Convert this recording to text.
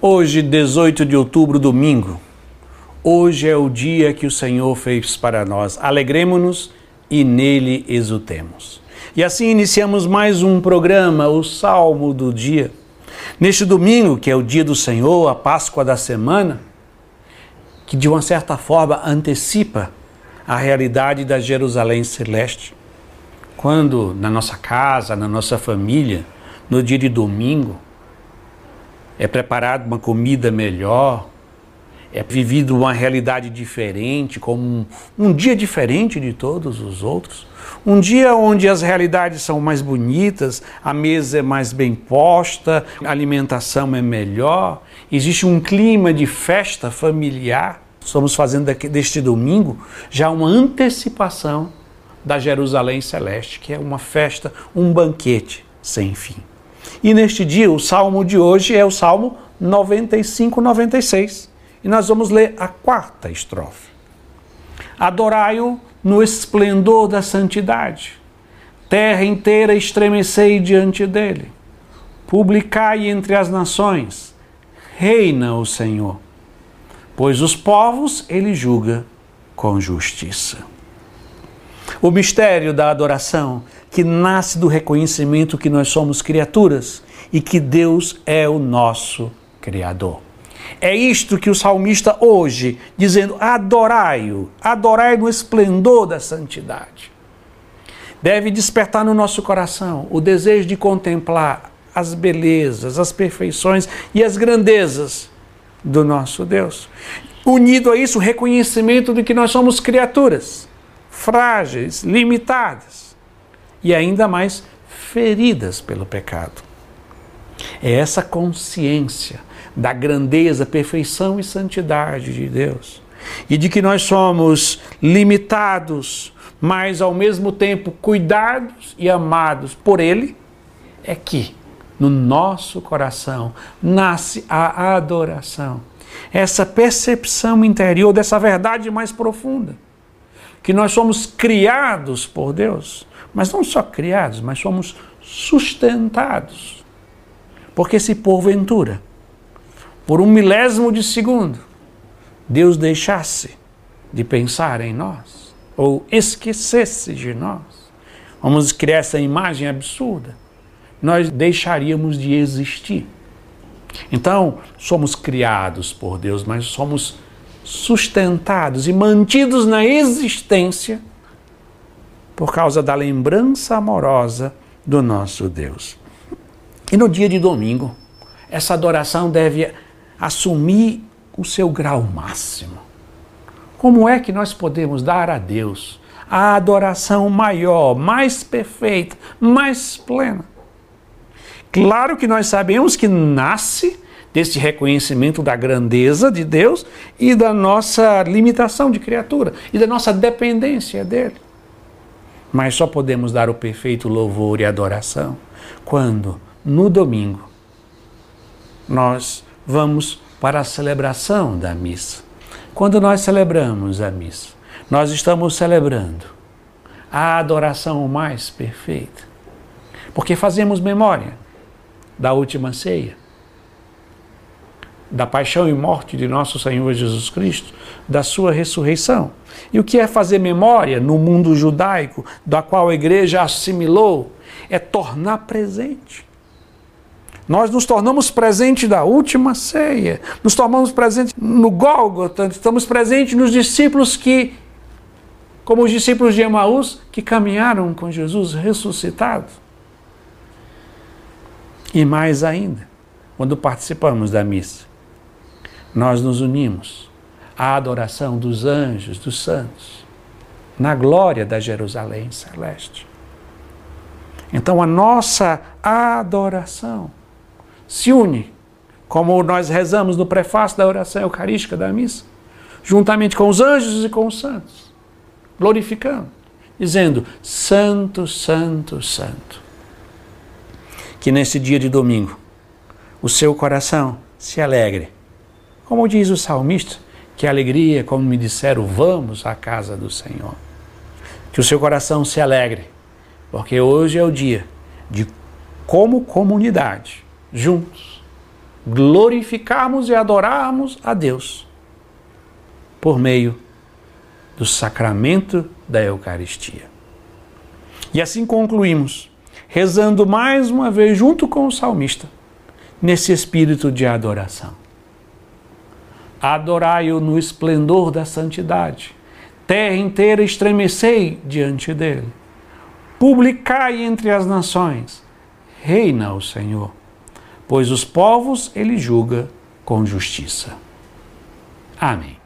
Hoje, 18 de outubro, domingo. Hoje é o dia que o Senhor fez para nós. Alegremos-nos e nele exultemos. E assim iniciamos mais um programa, o Salmo do Dia. Neste domingo, que é o dia do Senhor, a Páscoa da semana, que de uma certa forma antecipa a realidade da Jerusalém celeste. Quando na nossa casa, na nossa família, no dia de domingo, é preparada uma comida melhor, é vivido uma realidade diferente, como um, um, dia diferente de todos os outros. Um dia onde as realidades são mais bonitas, a mesa é mais bem posta, a alimentação é melhor, existe um clima de festa familiar. Estamos fazendo deste domingo já uma antecipação da Jerusalém Celeste, que é uma festa, um banquete sem fim. E neste dia, o salmo de hoje é o salmo 95, 96. E nós vamos ler a quarta estrofe. Adorai-o no esplendor da santidade. Terra inteira estremecei diante dele. Publicai entre as nações. Reina o Senhor. Pois os povos ele julga com justiça. O mistério da adoração que nasce do reconhecimento que nós somos criaturas e que Deus é o nosso Criador. É isto que o salmista hoje, dizendo: adorai-o, adorai no esplendor da santidade. Deve despertar no nosso coração o desejo de contemplar as belezas, as perfeições e as grandezas do nosso Deus. Unido a isso, o reconhecimento de que nós somos criaturas frágeis, limitadas e ainda mais feridas pelo pecado. É essa consciência da grandeza, perfeição e santidade de Deus e de que nós somos limitados, mas ao mesmo tempo cuidados e amados por Ele, é que no nosso coração nasce a adoração, essa percepção interior dessa verdade mais profunda, que nós somos criados por Deus mas não só criados, mas somos sustentados. Porque se porventura, por um milésimo de segundo, Deus deixasse de pensar em nós, ou esquecesse de nós, vamos criar essa imagem absurda, nós deixaríamos de existir. Então, somos criados por Deus, mas somos sustentados e mantidos na existência por causa da lembrança amorosa do nosso Deus. E no dia de domingo, essa adoração deve assumir o seu grau máximo. Como é que nós podemos dar a Deus a adoração maior, mais perfeita, mais plena? Claro que nós sabemos que nasce desse reconhecimento da grandeza de Deus e da nossa limitação de criatura e da nossa dependência dele. Mas só podemos dar o perfeito louvor e adoração quando, no domingo, nós vamos para a celebração da missa. Quando nós celebramos a missa, nós estamos celebrando a adoração mais perfeita, porque fazemos memória da última ceia da paixão e morte de nosso Senhor Jesus Cristo, da sua ressurreição. E o que é fazer memória no mundo judaico, da qual a igreja assimilou, é tornar presente. Nós nos tornamos presentes da última ceia, nos tornamos presentes no Gólgota, estamos presentes nos discípulos que, como os discípulos de Emaús, que caminharam com Jesus ressuscitado. E mais ainda, quando participamos da missa, nós nos unimos à adoração dos anjos, dos santos, na glória da Jerusalém celeste. Então a nossa adoração se une, como nós rezamos no prefácio da oração eucarística da missa, juntamente com os anjos e com os santos, glorificando, dizendo: Santo, Santo, Santo. Que nesse dia de domingo o seu coração se alegre como diz o salmista, que alegria, como me disseram, vamos à casa do Senhor. Que o seu coração se alegre, porque hoje é o dia de, como comunidade, juntos, glorificarmos e adorarmos a Deus por meio do sacramento da Eucaristia. E assim concluímos, rezando mais uma vez junto com o salmista, nesse espírito de adoração. Adorai-o no esplendor da santidade, terra inteira estremecei diante dele. Publicai entre as nações, reina o Senhor, pois os povos ele julga com justiça. Amém.